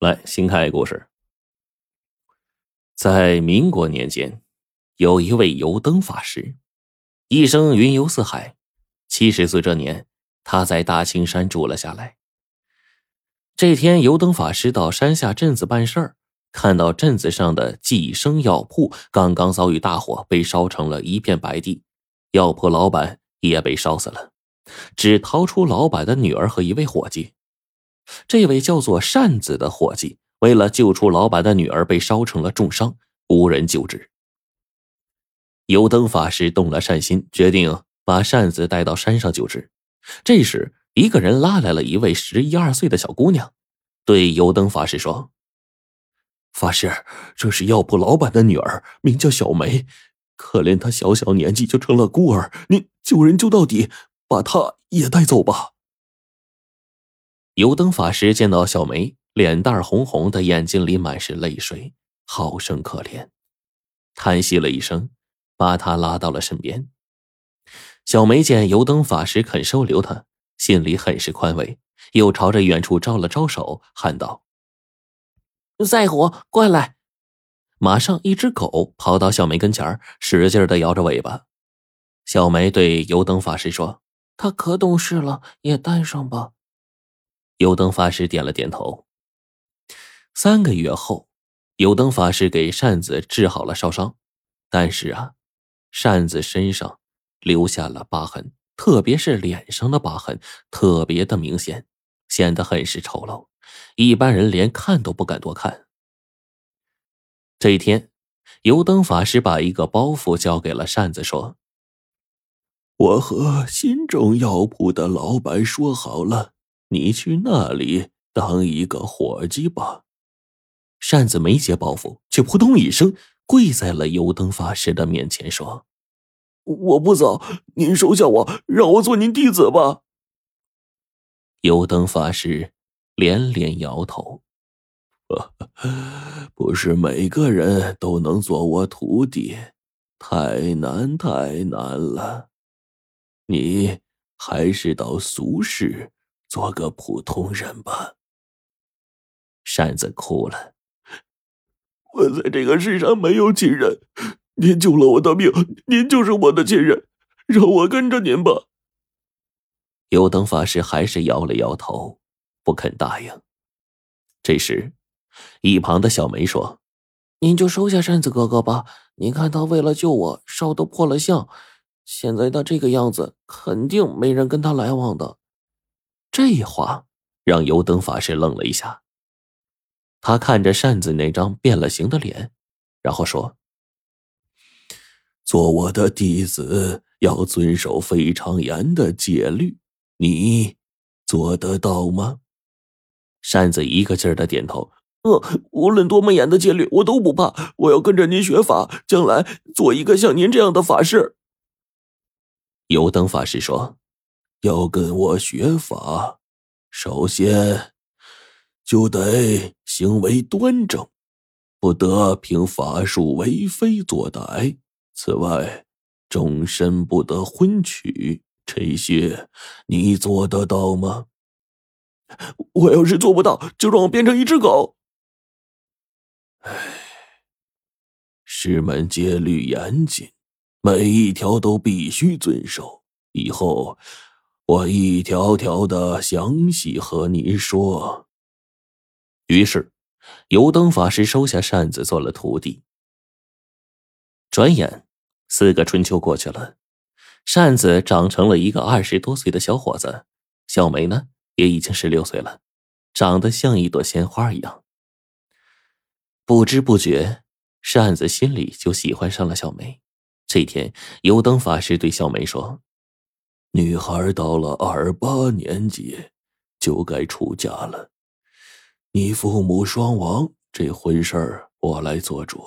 来，新开故事。在民国年间，有一位油灯法师，一生云游四海。七十岁这年，他在大青山住了下来。这天，油灯法师到山下镇子办事儿，看到镇子上的济生药铺刚刚遭遇大火，被烧成了一片白地，药铺老板也被烧死了，只逃出老板的女儿和一位伙计。这位叫做扇子的伙计，为了救出老板的女儿，被烧成了重伤，无人救治。油灯法师动了善心，决定把扇子带到山上救治。这时，一个人拉来了一位十一二岁的小姑娘，对油灯法师说：“法师，这是药铺老板的女儿，名叫小梅。可怜她小小年纪就成了孤儿，您救人救到底，把她也带走吧。”油灯法师见到小梅，脸蛋红红的，眼睛里满是泪水，好生可怜，叹息了一声，把她拉到了身边。小梅见油灯法师肯收留她，心里很是宽慰，又朝着远处招了招手，喊道：“赛虎，过来！”马上，一只狗跑到小梅跟前使劲的摇着尾巴。小梅对油灯法师说：“他可懂事了，也带上吧。”油灯法师点了点头。三个月后，油灯法师给扇子治好了烧伤，但是啊，扇子身上留下了疤痕，特别是脸上的疤痕特别的明显，显得很是丑陋，一般人连看都不敢多看。这一天，油灯法师把一个包袱交给了扇子，说：“我和新中药铺的老板说好了。”你去那里当一个伙计吧。扇子没接包袱，却扑通一声跪在了油灯法师的面前，说：“我不走，您收下我，让我做您弟子吧。”油灯法师连连摇头：“ 不是每个人都能做我徒弟，太难太难了。你还是到俗世。”做个普通人吧。扇子哭了。我在这个世上没有亲人，您救了我的命，您就是我的亲人，让我跟着您吧。油灯法师还是摇了摇头，不肯答应。这时，一旁的小梅说：“您就收下扇子哥哥吧。您看他为了救我，烧都破了相，现在他这个样子，肯定没人跟他来往的。”这话让油灯法师愣了一下。他看着扇子那张变了形的脸，然后说：“做我的弟子要遵守非常严的戒律，你做得到吗？”扇子一个劲儿的点头：“嗯，无论多么严的戒律，我都不怕。我要跟着您学法，将来做一个像您这样的法师。”油灯法师说。要跟我学法，首先就得行为端正，不得凭法术为非作歹。此外，终身不得婚娶。这些你做得到吗？我要是做不到，就让我变成一只狗。唉，师门戒律严谨，每一条都必须遵守。以后。我一条条的详细和你说。于是，油灯法师收下扇子做了徒弟。转眼四个春秋过去了，扇子长成了一个二十多岁的小伙子，小梅呢也已经十六岁了，长得像一朵鲜花一样。不知不觉，扇子心里就喜欢上了小梅。这天，油灯法师对小梅说。女孩到了二八年纪，就该出嫁了。你父母双亡，这婚事儿我来做主。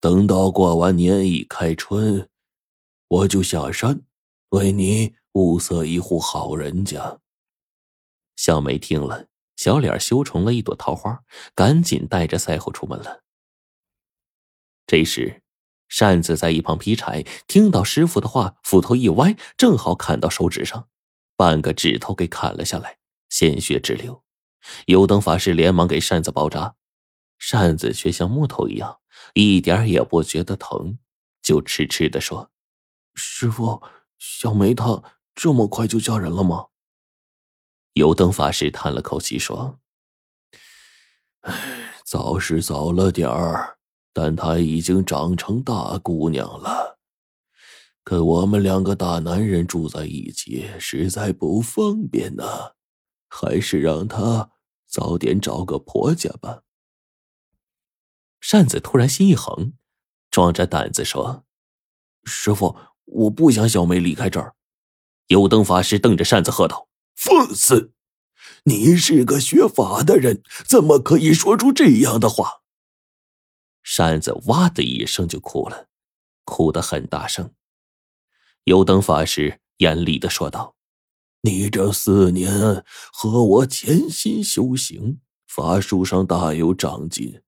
等到过完年一开春，我就下山，为你物色一户好人家。小梅听了，小脸羞成了一朵桃花，赶紧带着赛虎出门了。这时。扇子在一旁劈柴，听到师傅的话，斧头一歪，正好砍到手指上，半个指头给砍了下来，鲜血直流。油灯法师连忙给扇子包扎，扇子却像木头一样，一点也不觉得疼，就痴痴的说：“师傅，小梅她这么快就嫁人了吗？”油灯法师叹了口气说：“ 唉，早是早了点儿，但她已经长成大姑娘了。跟我们两个大男人住在一起，实在不方便呢。还是让她早点找个婆家吧。”扇子突然心一横，壮着胆子说：“师傅，我不想小梅离开这儿。”油灯法师瞪着扇子喝道：“放肆！你是个学法的人，怎么可以说出这样的话？”扇子哇的一声就哭了，哭得很大声。油灯法师严厉的说道：“你这四年和我潜心修行，法术上大有长进。”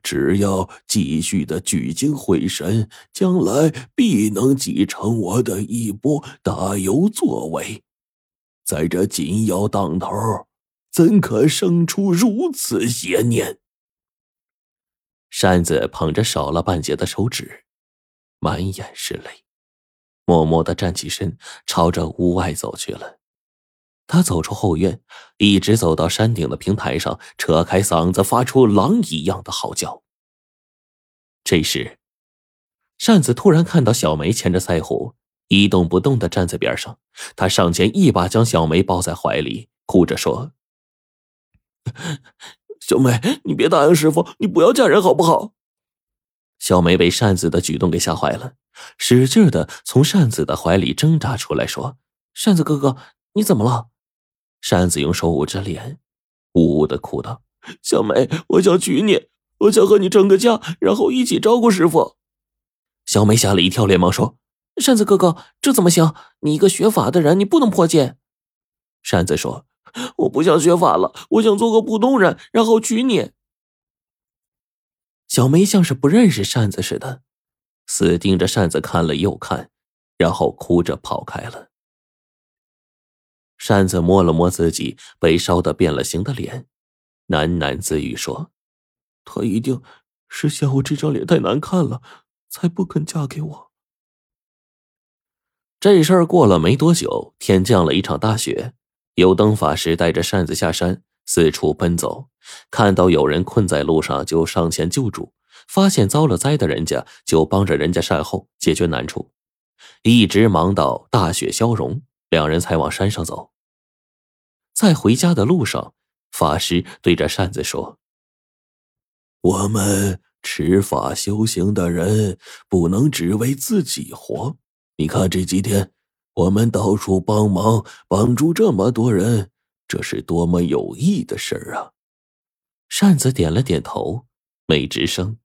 只要继续的聚精会神，将来必能继承我的衣钵，大有作为。在这紧要当头，怎可生出如此邪念？扇子捧着少了半截的手指，满眼是泪，默默的站起身，朝着屋外走去了。他走出后院，一直走到山顶的平台上，扯开嗓子发出狼一样的嚎叫。这时，扇子突然看到小梅牵着腮胡，一动不动的站在边上。他上前一把将小梅抱在怀里，哭着说：“小梅，你别答应师傅，你不要嫁人好不好？”小梅被扇子的举动给吓坏了，使劲的从扇子的怀里挣扎出来，说：“扇子哥哥，你怎么了？”扇子用手捂着脸，呜呜的哭道：“小梅，我想娶你，我想和你成个家，然后一起照顾师傅。”小梅吓了一跳，连忙说：“扇子哥哥，这怎么行？你一个学法的人，你不能破戒。”扇子说：“我不想学法了，我想做个普通人，然后娶你。”小梅像是不认识扇子似的，死盯着扇子看了又看，然后哭着跑开了。扇子摸了摸自己被烧得变了形的脸，喃喃自语说：“他一定是嫌我这张脸太难看了，才不肯嫁给我。”这事儿过了没多久，天降了一场大雪。油灯法师带着扇子下山，四处奔走，看到有人困在路上，就上前救助；发现遭了灾的人家，就帮着人家善后，解决难处，一直忙到大雪消融。两人才往山上走。在回家的路上，法师对着扇子说：“我们持法修行的人，不能只为自己活。你看这几天，我们到处帮忙，帮助这么多人，这是多么有益的事儿啊！”扇子点了点头，没吱声。